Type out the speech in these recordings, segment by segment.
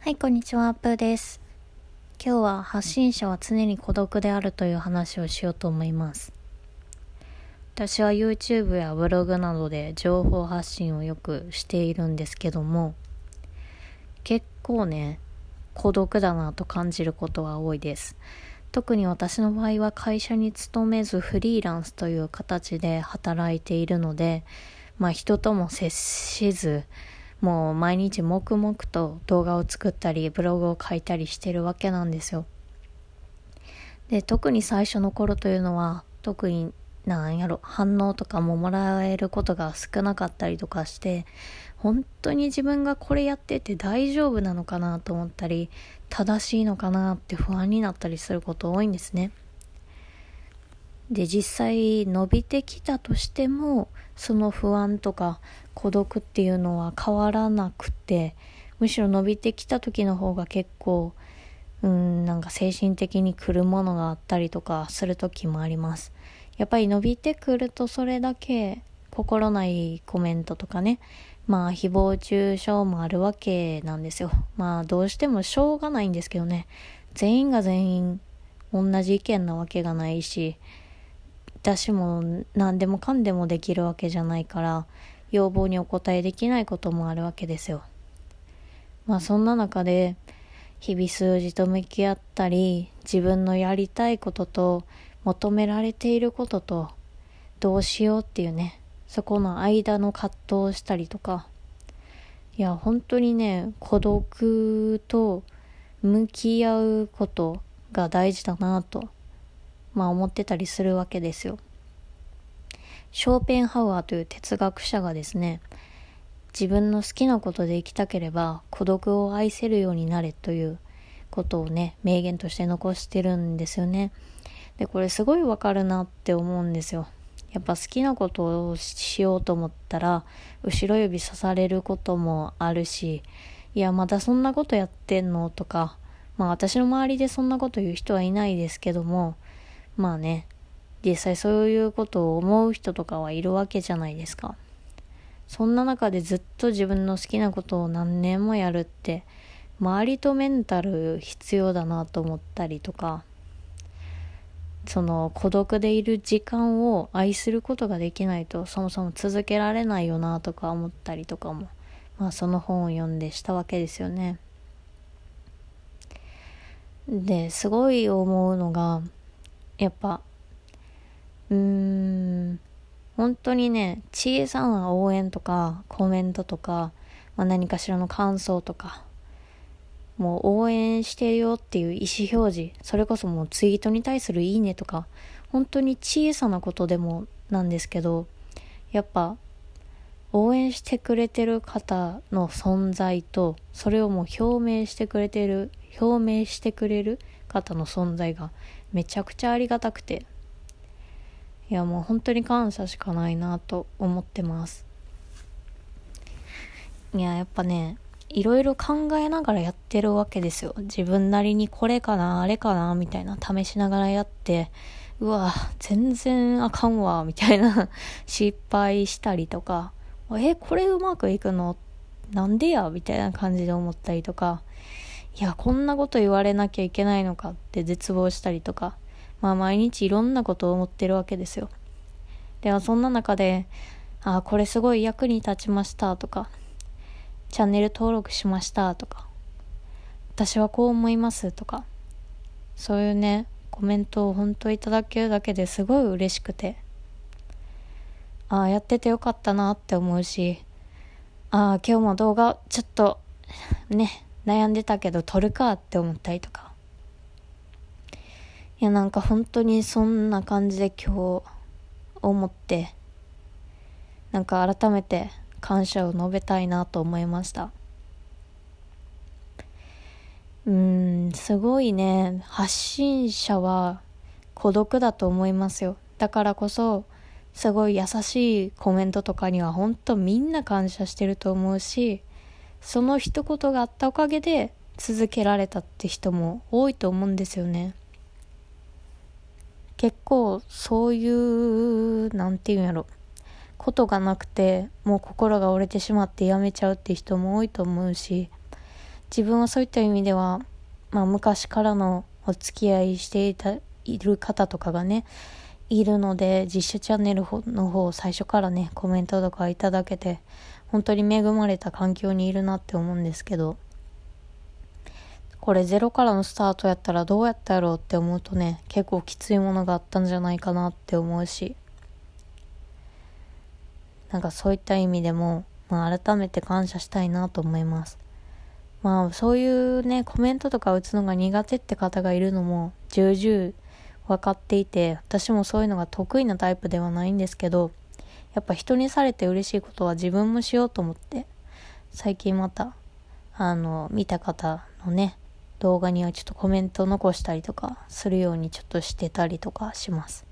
はい、こんにちは、プーです。今日は発信者は常に孤独であるという話をしようと思います。私は YouTube やブログなどで情報発信をよくしているんですけども、結構ね、孤独だなと感じることは多いです。特に私の場合は会社に勤めずフリーランスという形で働いているので、まあ人とも接しず、もう毎日黙々と動画を作ったりブログを書いたりしてるわけなんですよ。で、特に最初の頃というのは特になんやろ反応とかももらえることが少なかったりとかして本当に自分がこれやってて大丈夫なのかなと思ったり正しいのかなって不安になったりすること多いんですね。で実際伸びてきたとしてもその不安とか孤独っていうのは変わらなくてむしろ伸びてきた時の方が結構うんなんか精神的に来るものがあったりとかする時もあります。やっぱり伸びてくるとそれだけ心ないコメントとかねまあ誹謗中傷もあるわけなんですよ。まあどうしてもしょうがないんですけどね。全員が全員同じ意見なわけがないし私も何でもかんでもできるわけじゃないから要望にお応えできないこともあるわけですよ。まあそんな中で日々数字と向き合ったり自分のやりたいことと求められていることとどうしようっていうねそこの間の葛藤をしたりとかいや本当にね孤独と向き合うことが大事だなとまあ思ってたりするわけですよ。ショーペンハウアーという哲学者がですね、自分の好きなことで生きたければ孤独を愛せるようになれということをね、名言として残してるんですよね。で、これすごいわかるなって思うんですよ。やっぱ好きなことをしようと思ったら、後ろ指さされることもあるし、いや、まだそんなことやってんの？とか、まあ私の周りでそんなこと言う人はいないですけども、まあね、実際そういうことを思う人とかはいるわけじゃないですか。そんな中でずっと自分の好きなことを何年もやるって、周りとメンタル必要だなと思ったりとか、その孤独でいる時間を愛することができないとそもそも続けられないよなとか思ったりとかも、まあその本を読んでしたわけですよね。で、すごい思うのが、やっぱ、うーん、本当にね、小さな応援とかコメントとか、まあ、何かしらの感想とか、もう応援してるよっていう意思表示、それこそもうツイートに対するいいねとか、本当に小さなことでもなんですけど、やっぱ、応援してくれてる方の存在と、それをもう表明してくれてる、表明してくれる方の存在がめちゃくちゃありがたくて。いやもう本当に感謝しかないなと思ってます。いややっぱねいろいろ考えながらやってるわけですよ。自分なりにこれかなあれかなみたいな試しながらやってうわ全然あかんわみたいな 失敗したりとかえこれうまくいくの？なんでや？みたいな感じで思ったりとかいや、こんなこと言われなきゃいけないのかって絶望したりとか、まあ毎日いろんなことを思ってるわけですよ。ではそんな中で、ああ、これすごい役に立ちましたとか、チャンネル登録しましたとか、私はこう思いますとか、そういうね、コメントを本当いただけるだけですごい嬉しくて、ああ、やっててよかったなって思うし、ああ、今日も動画ちょっと、ね、悩んでたけど撮るかって思ったりとか。いや、なんか本当にそんな感じで今日思って、なんか改めて感謝を述べたいなと思いました。うん、すごいね、発信者は孤独だと思いますよ。だからこそ、すごい優しいコメントとかには本当みんな感謝してると思うし、その一言があったおかげで続けられたって人も多いと思うんですよね。結構そういう、なんていうんやろ、ことがなくて、もう心が折れてしまってやめちゃうって人も多いと思うし、自分はそういった意味では、まあ昔からのお付き合いしていた、いる方とかがね、いるので、実写チャンネルの方最初からね、コメントとかいただけて、本当に恵まれた環境にいるなって思うんですけど、これゼロからのスタートやったらどうやったやろうって思うとね、結構きついものがあったんじゃないかなって思うし、なんかそういった意味でも、まあ改めて感謝したいなと思います。まあそういうね、コメントとか打つのが苦手って方がいるのも重々分かっていて、私もそういうのが得意なタイプではないんですけど、やっぱ人にされて嬉しいことは自分もしようと思って、最近また、あの、見た方のね、動画にはちょっとコメント残したりとかするようにちょっとしてたりとかします。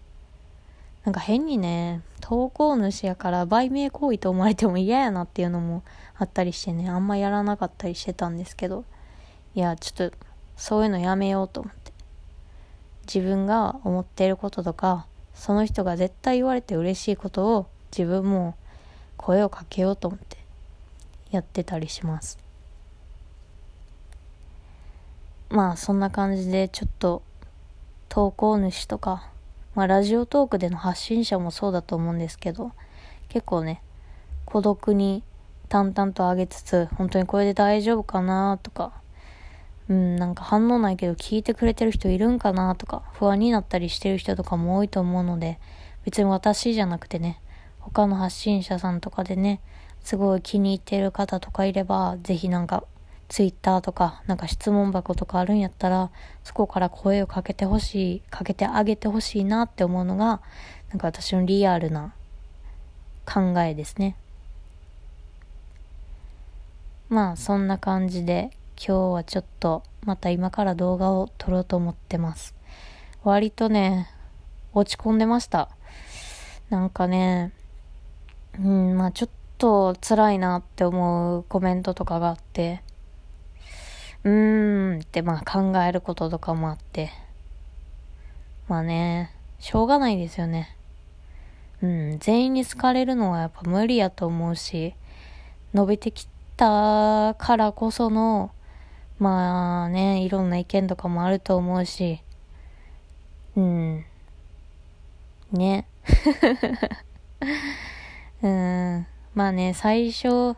なんか変にね、投稿主やから売名行為と思われても嫌やなっていうのもあったりしてね、あんまやらなかったりしてたんですけど、いや、ちょっとそういうのやめようと思って。自分が思っていることとか、その人が絶対言われて嬉しいことを自分も声をかけようと思ってやってたりします。まあそんな感じでちょっと投稿主とか、まあラジオトークでの発信者もそうだと思うんですけど、結構ね、孤独に淡々と上げつつ、本当にこれで大丈夫かなとか、うん、なんか反応ないけど聞いてくれてる人いるんかなとか、不安になったりしてる人とかも多いと思うので、別に私じゃなくてね、他の発信者さんとかでね、すごい気に入ってる方とかいれば、ぜひなんか、ツイッターとか、なんか質問箱とかあるんやったら、そこから声をかけてほしい、かけてあげてほしいなって思うのが、なんか私のリアルな考えですね。まあ、そんな感じで、今日はちょっと、また今から動画を撮ろうと思ってます。割とね、落ち込んでました。なんかね、うん、まあちょっと辛いなって思うコメントとかがあって、うーんってまあ考えることとかもあって、まあね、しょうがないですよね。うん、全員に好かれるのはやっぱ無理やと思うし、伸びてきたからこその、まあね、いろんな意見とかもあると思うし、うん、ね。うん。まあね、最初、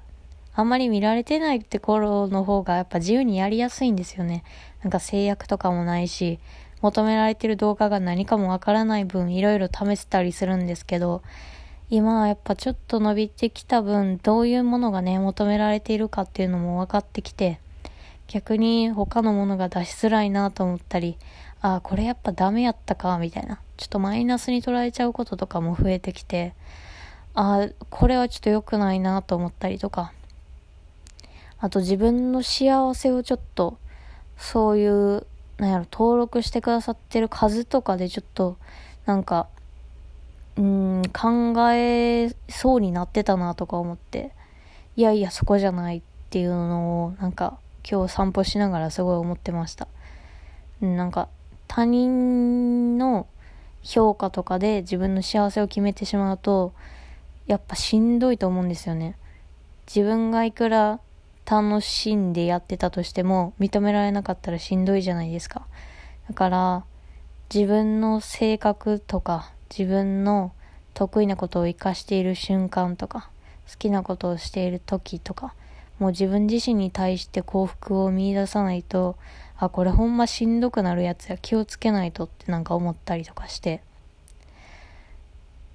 あんまり見られてないって頃の方がやっぱ自由にやりやすいんですよね。なんか制約とかもないし、求められてる動画が何かもわからない分いろいろ試せたりするんですけど、今はやっぱちょっと伸びてきた分、どういうものがね、求められているかっていうのも分かってきて、逆に他のものが出しづらいなと思ったり、ああ、これやっぱダメやったか、みたいな。ちょっとマイナスに捉えちゃうこととかも増えてきて、あ、これはちょっと良くないなと思ったりとか。あと自分の幸せをちょっと、そういう、なんやろ、登録してくださってる数とかでちょっと、なんか、うん、考えそうになってたなとか思って、いやいや、そこじゃないっていうのを、なんか、今日散歩しながらすごい思ってました。なんか、他人の評価とかで自分の幸せを決めてしまうと、やっぱしんどいと思うんですよね。自分がいくら楽しんでやってたとしても認められなかったらしんどいじゃないですか。だから自分の性格とか自分の得意なことを活かしている瞬間とか好きなことをしている時とかもう自分自身に対して幸福を見出さないとあ、これほんましんどくなるやつや気をつけないとってなんか思ったりとかして、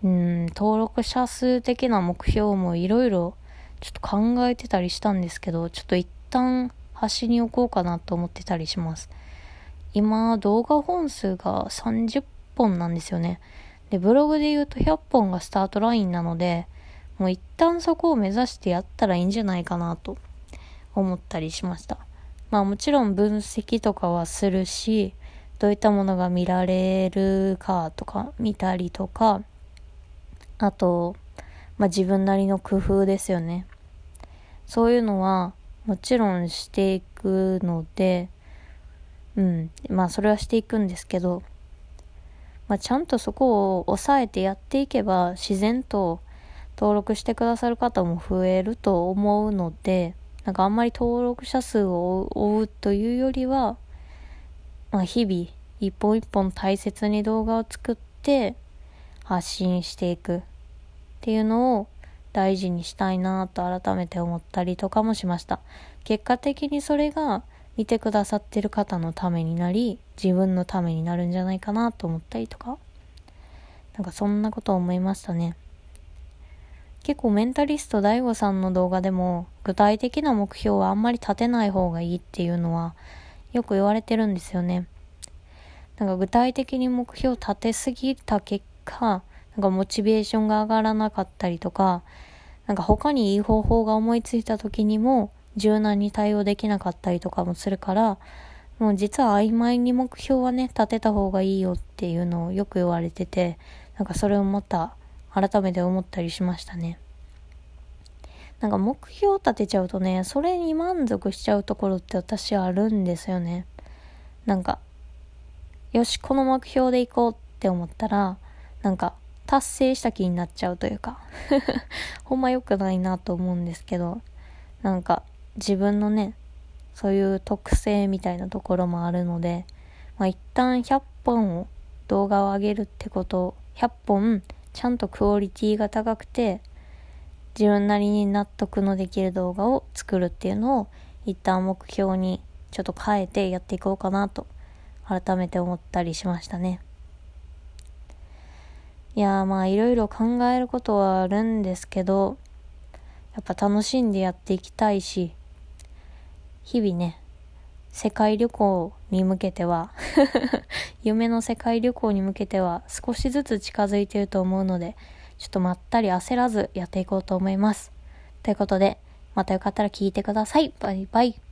うん、登録者数的な目標もいろいろちょっと考えてたりしたんですけど、ちょっと一旦端に置こうかなと思ってたりします。今、動画本数が30本なんですよね。で、ブログで言うと100本がスタートラインなので、もう一旦そこを目指してやったらいいんじゃないかなと思ったりしました。まあもちろん分析とかはするし、どういったものが見られるかとか見たりとか、あと、まあ自分なりの工夫ですよね。そういうのはもちろんしていくので、うん。まあそれはしていくんですけど、まあちゃんとそこを抑えてやっていけば自然と登録してくださる方も増えると思うので、なんかあんまり登録者数を追うというよりは、まあ日々一本一本大切に動画を作って発信していくっていうのを大事にしたいなと改めて思ったりとかもしました。結果的にそれが見てくださってる方のためになり、自分のためになるんじゃないかなと思ったりとか、なんかそんなこと思いましたね。結構メンタリスト DAIGO さんの動画でも具体的な目標はあんまり立てない方がいいっていうのはよく言われてるんですよね。なんか具体的に目標を立てすぎた結果、なんかモチベーションが上がらなかったりとか、なんか他にいい方法が思いついた時にも柔軟に対応できなかったりとかもするから、もう実は曖昧に目標はね、立てた方がいいよっていうのをよく言われてて、なんかそれをまた改めて思ったりしましたね。なんか目標を立てちゃうとね、それに満足しちゃうところって私はあるんですよね。なんか、よし、この目標でいこうって思ったら、なんか、達成した気になっちゃうというか ほんま良くないなと思うんですけど、なんか、自分のね、そういう特性みたいなところもあるので、まあ、一旦100本を動画を上げるってこと100本ちゃんとクオリティが高くて自分なりに納得のできる動画を作るっていうのを一旦目標にちょっと変えてやっていこうかなと改めて思ったりしましたね。いやーまあいろいろ考えることはあるんですけど、やっぱ楽しんでやっていきたいし、日々ね、世界旅行に向けては 夢の世界旅行に向けては少しずつ近づいてると思うので、ちょっとまったり焦らずやっていこうと思います。ということで、またよかったら聞いてください。バイバイ。